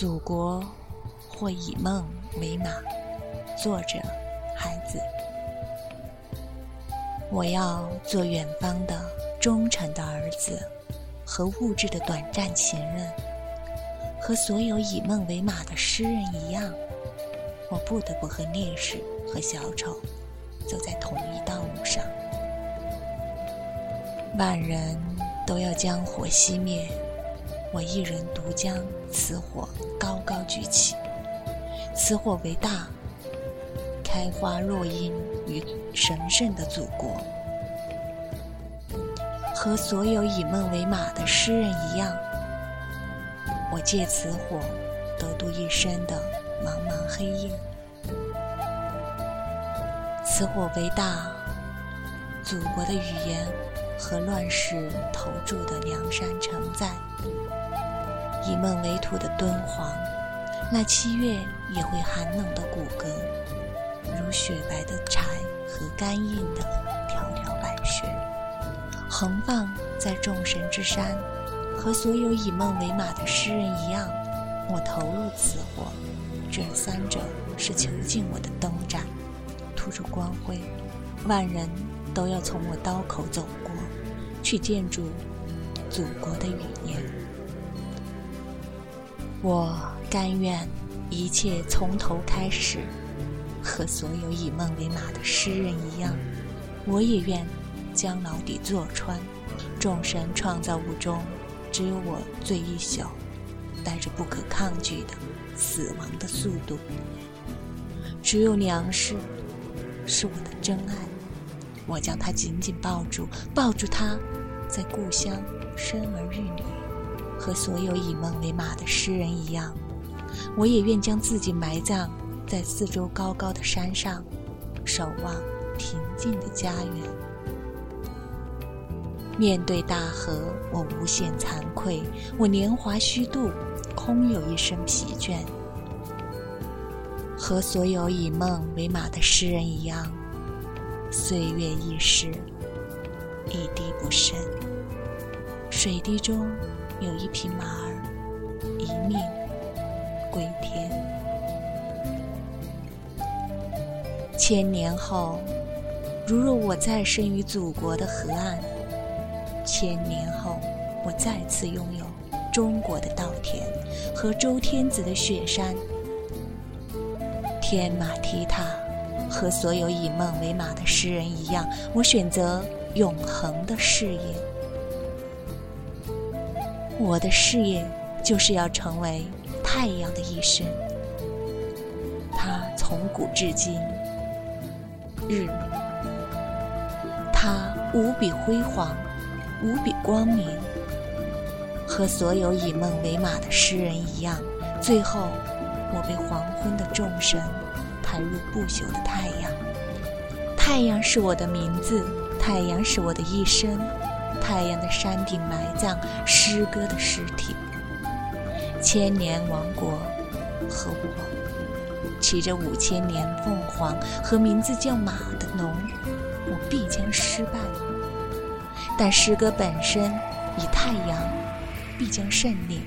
祖国，或以梦为马。作者：孩子。我要做远方的忠诚的儿子，和物质的短暂情人，和所有以梦为马的诗人一样，我不得不和烈士和小丑走在同一道路上。万人都要将火熄灭，我一人独将此火高高举起。此火为大，开花落英于神圣的祖国。和所有以梦为马的诗人一样，我借此火得度一生的茫茫黑夜。此火为大，祖国的语言。和乱世投注的梁山承载，以梦为土的敦煌，那七月也会寒冷的骨骼，如雪白的柴和干硬的条条白雪，横放在众神之山。和所有以梦为马的诗人一样，我投入此火，这三者是囚禁我的灯盏，吐出光辉，万人都要从我刀口走过。去建筑祖国的语言，我甘愿一切从头开始，和所有以梦为马的诗人一样，我也愿将牢底坐穿。众神创造物中，只有我最一小，带着不可抗拒的死亡的速度。只有粮食是我的真爱。我将它紧紧抱住，抱住它，在故乡生儿育女，和所有以梦为马的诗人一样，我也愿将自己埋葬在四周高高的山上，守望平静的家园。面对大河，我无限惭愧，我年华虚度，空有一身疲倦。和所有以梦为马的诗人一样。岁月易逝，一滴不剩。水滴中有一匹马儿，一命归天。千年后，如若我再生于祖国的河岸，千年后我再次拥有中国的稻田和周天子的雪山，天马踢踏。和所有以梦为马的诗人一样，我选择永恒的事业。我的事业就是要成为太阳的一生。它从古至今，日，它无比辉煌，无比光明。和所有以梦为马的诗人一样，最后，我被黄昏的众神。抬入不朽的太阳，太阳是我的名字，太阳是我的一生，太阳的山顶埋葬诗歌的尸体。千年王国和我，骑着五千年凤凰和名字叫马的龙，我必将失败。但诗歌本身以太阳，必将胜利。